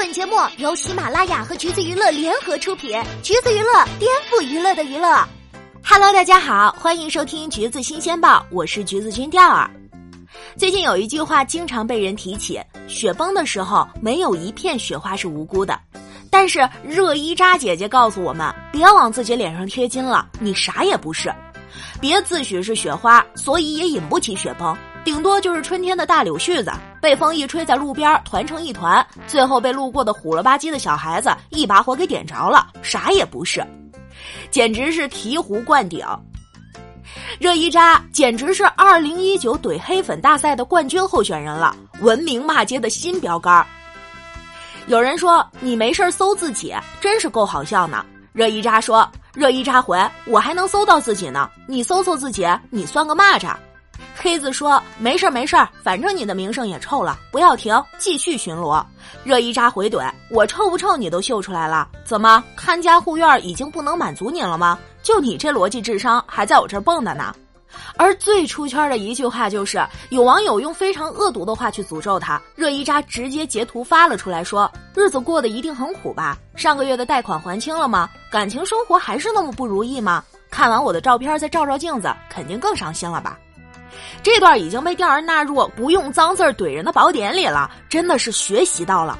本节目由喜马拉雅和橘子娱乐联合出品，橘子娱乐颠覆娱乐的娱乐。Hello，大家好，欢迎收听橘子新鲜报，我是橘子君钓儿。最近有一句话经常被人提起：雪崩的时候，没有一片雪花是无辜的。但是热依扎姐姐告诉我们，别往自己脸上贴金了，你啥也不是。别自诩是雪花，所以也引不起雪崩。顶多就是春天的大柳絮子，被风一吹在路边团成一团，最后被路过的虎了吧唧的小孩子一把火给点着了，啥也不是，简直是醍醐灌顶。热依扎简直是二零一九怼黑粉大赛的冠军候选人了，文明骂街的新标杆。有人说你没事搜自己，真是够好笑呢。热依扎说：“热依扎回，我还能搜到自己呢，你搜搜自己，你算个蚂蚱。”黑子说：“没事儿没事儿，反正你的名声也臭了，不要停，继续巡逻。”热依扎回怼：“我臭不臭你都秀出来了，怎么看家护院已经不能满足你了吗？就你这逻辑智商还在我这儿蹦跶呢。”而最出圈的一句话就是，有网友用非常恶毒的话去诅咒他，热依扎直接截图发了出来，说：“日子过得一定很苦吧？上个月的贷款还清了吗？感情生活还是那么不如意吗？看完我的照片再照照镜子，肯定更伤心了吧？”这段已经被调儿纳入不用脏字怼人的宝典里了，真的是学习到了。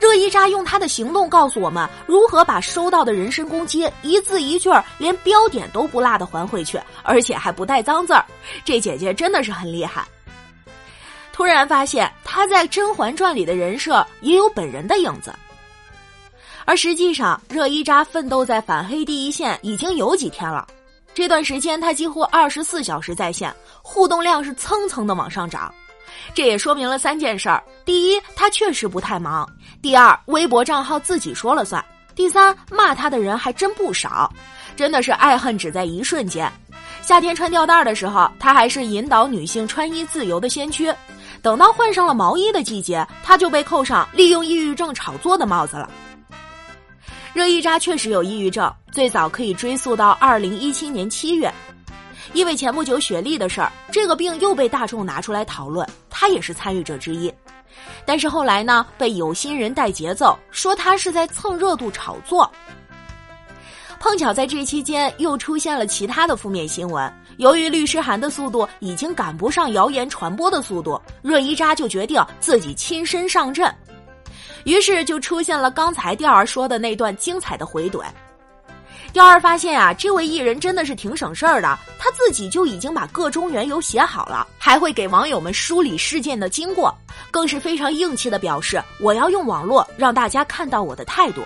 热依扎用他的行动告诉我们如何把收到的人身攻击一字一句连标点都不落的还回去，而且还不带脏字儿。这姐姐真的是很厉害。突然发现她在《甄嬛传》里的人设也有本人的影子，而实际上热依扎奋斗在反黑第一线已经有几天了。这段时间，他几乎二十四小时在线，互动量是蹭蹭的往上涨。这也说明了三件事儿：第一，他确实不太忙；第二，微博账号自己说了算；第三，骂他的人还真不少。真的是爱恨只在一瞬间。夏天穿吊带的时候，他还是引导女性穿衣自由的先驱；等到换上了毛衣的季节，他就被扣上利用抑郁症炒作的帽子了。热依扎确实有抑郁症，最早可以追溯到二零一七年七月，因为前不久雪莉的事儿，这个病又被大众拿出来讨论，他也是参与者之一。但是后来呢，被有心人带节奏，说他是在蹭热度炒作。碰巧在这期间又出现了其他的负面新闻，由于律师函的速度已经赶不上谣言传播的速度，热依扎就决定自己亲身上阵。于是就出现了刚才调儿说的那段精彩的回怼。调儿发现啊，这位艺人真的是挺省事儿的，他自己就已经把各中缘由写好了，还会给网友们梳理事件的经过，更是非常硬气的表示我要用网络让大家看到我的态度。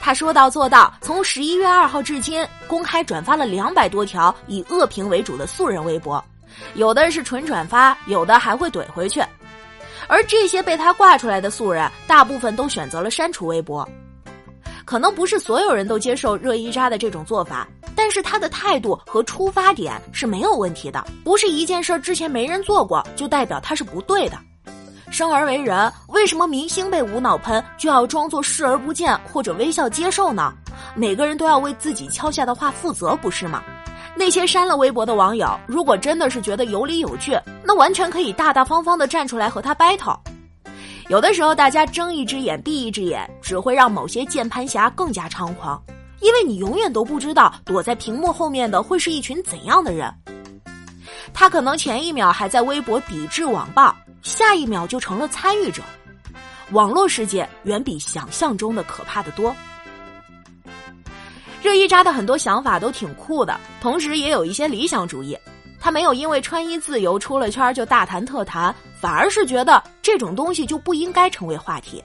他说到做到，从十一月二号至今，公开转发了两百多条以恶评为主的素人微博，有的是纯转发，有的还会怼回去。而这些被他挂出来的素人，大部分都选择了删除微博。可能不是所有人都接受热依扎的这种做法，但是他的态度和出发点是没有问题的。不是一件事之前没人做过，就代表他是不对的。生而为人，为什么明星被无脑喷就要装作视而不见或者微笑接受呢？每个人都要为自己敲下的话负责，不是吗？那些删了微博的网友，如果真的是觉得有理有据，那完全可以大大方方的站出来和他 battle。有的时候，大家睁一只眼闭一只眼，只会让某些键盘侠更加猖狂，因为你永远都不知道躲在屏幕后面的会是一群怎样的人。他可能前一秒还在微博抵制网暴，下一秒就成了参与者。网络世界远比想象中的可怕的多。热依扎的很多想法都挺酷的，同时也有一些理想主义。他没有因为穿衣自由出了圈就大谈特谈，反而是觉得这种东西就不应该成为话题。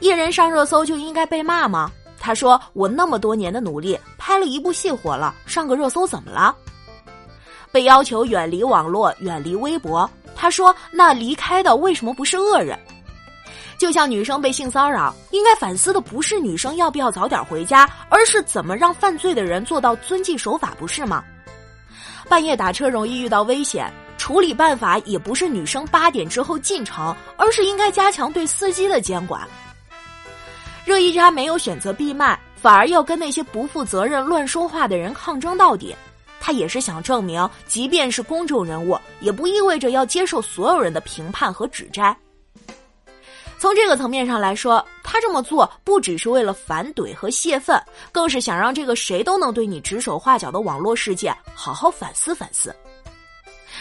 艺人上热搜就应该被骂吗？他说：“我那么多年的努力，拍了一部戏火了，上个热搜怎么了？”被要求远离网络、远离微博，他说：“那离开的为什么不是恶人？”就像女生被性骚扰，应该反思的不是女生要不要早点回家，而是怎么让犯罪的人做到遵纪守法，不是吗？半夜打车容易遇到危险，处理办法也不是女生八点之后进城，而是应该加强对司机的监管。热依扎没有选择闭麦，反而要跟那些不负责任、乱说话的人抗争到底。他也是想证明，即便是公众人物，也不意味着要接受所有人的评判和指摘。从这个层面上来说，他这么做不只是为了反怼和泄愤，更是想让这个谁都能对你指手画脚的网络世界好好反思反思。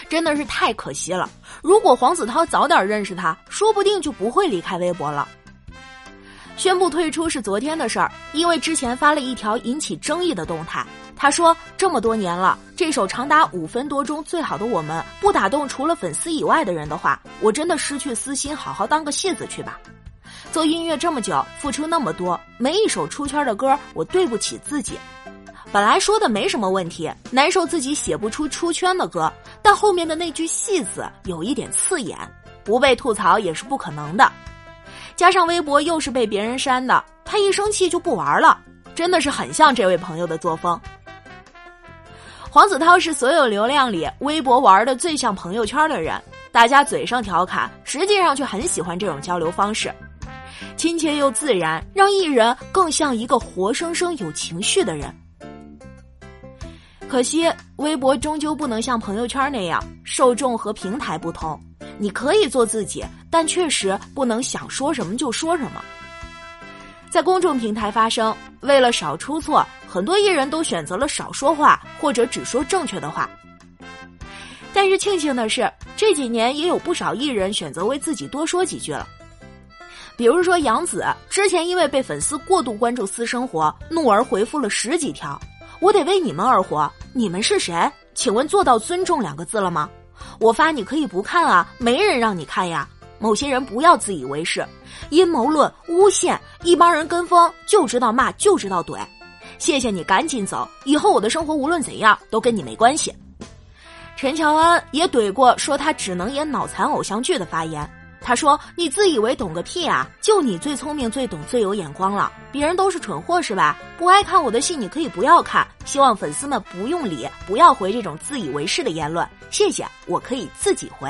真的是太可惜了！如果黄子韬早点认识他，说不定就不会离开微博了。宣布退出是昨天的事儿，因为之前发了一条引起争议的动态。他说：“这么多年了，这首长达五分多钟《最好的我们》不打动除了粉丝以外的人的话，我真的失去私心，好好当个戏子去吧。做音乐这么久，付出那么多，没一首出圈的歌，我对不起自己。本来说的没什么问题，难受自己写不出出圈的歌，但后面的那句戏子有一点刺眼，不被吐槽也是不可能的。”加上微博又是被别人删的，他一生气就不玩了，真的是很像这位朋友的作风。黄子韬是所有流量里微博玩的最像朋友圈的人，大家嘴上调侃，实际上却很喜欢这种交流方式，亲切又自然，让艺人更像一个活生生有情绪的人。可惜微博终究不能像朋友圈那样，受众和平台不同。你可以做自己，但确实不能想说什么就说什么。在公众平台发声，为了少出错，很多艺人都选择了少说话，或者只说正确的话。但是庆幸的是，这几年也有不少艺人选择为自己多说几句了。比如说杨紫，之前因为被粉丝过度关注私生活，怒而回复了十几条：“我得为你们而活，你们是谁？请问做到尊重两个字了吗？”我发你可以不看啊，没人让你看呀。某些人不要自以为是，阴谋论、诬陷，一帮人跟风就知道骂，就知道怼。谢谢你，赶紧走，以后我的生活无论怎样都跟你没关系。陈乔恩也怼过说他只能演脑残偶像剧的发言。他说：“你自以为懂个屁啊！就你最聪明、最懂、最有眼光了，别人都是蠢货是吧？不爱看我的戏，你可以不要看。希望粉丝们不用理，不要回这种自以为是的言论。谢谢，我可以自己回。”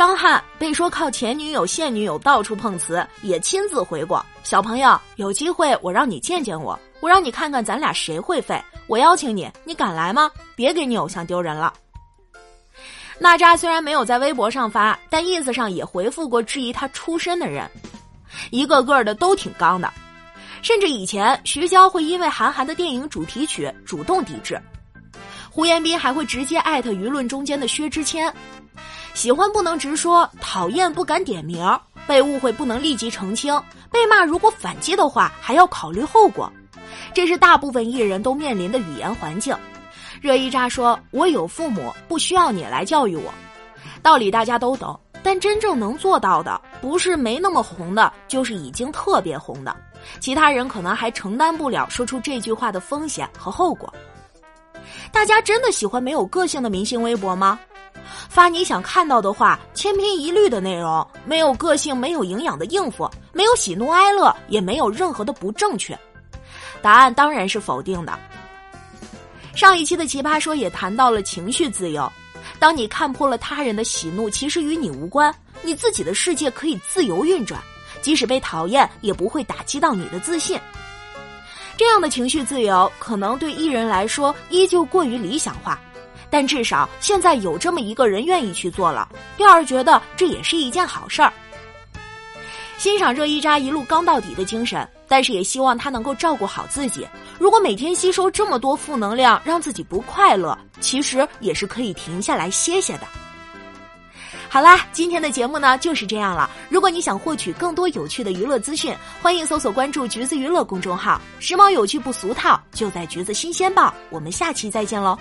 张翰被说靠前女友、现女友到处碰瓷，也亲自回过：“小朋友，有机会我让你见见我，我让你看看咱俩谁会废。我邀请你，你敢来吗？别给你偶像丢人了。”娜扎虽然没有在微博上发，但意思上也回复过质疑他出身的人，一个个的都挺刚的，甚至以前徐娇会因为韩寒的电影主题曲主动抵制，胡彦斌还会直接艾特舆论中间的薛之谦，喜欢不能直说，讨厌不敢点名，被误会不能立即澄清，被骂如果反击的话还要考虑后果，这是大部分艺人都面临的语言环境。热依扎说：“我有父母，不需要你来教育我。”道理大家都懂，但真正能做到的，不是没那么红的，就是已经特别红的。其他人可能还承担不了说出这句话的风险和后果。大家真的喜欢没有个性的明星微博吗？发你想看到的话，千篇一律的内容，没有个性、没有营养的应付，没有喜怒哀乐，也没有任何的不正确。答案当然是否定的。上一期的奇葩说也谈到了情绪自由，当你看破了他人的喜怒其实与你无关，你自己的世界可以自由运转，即使被讨厌也不会打击到你的自信。这样的情绪自由可能对艺人来说依旧过于理想化，但至少现在有这么一个人愿意去做了，调儿觉得这也是一件好事儿。欣赏热依扎一路刚到底的精神，但是也希望他能够照顾好自己。如果每天吸收这么多负能量，让自己不快乐，其实也是可以停下来歇歇的。好啦，今天的节目呢就是这样了。如果你想获取更多有趣的娱乐资讯，欢迎搜索关注“橘子娱乐”公众号，时髦有趣不俗套，就在“橘子新鲜报”。我们下期再见喽。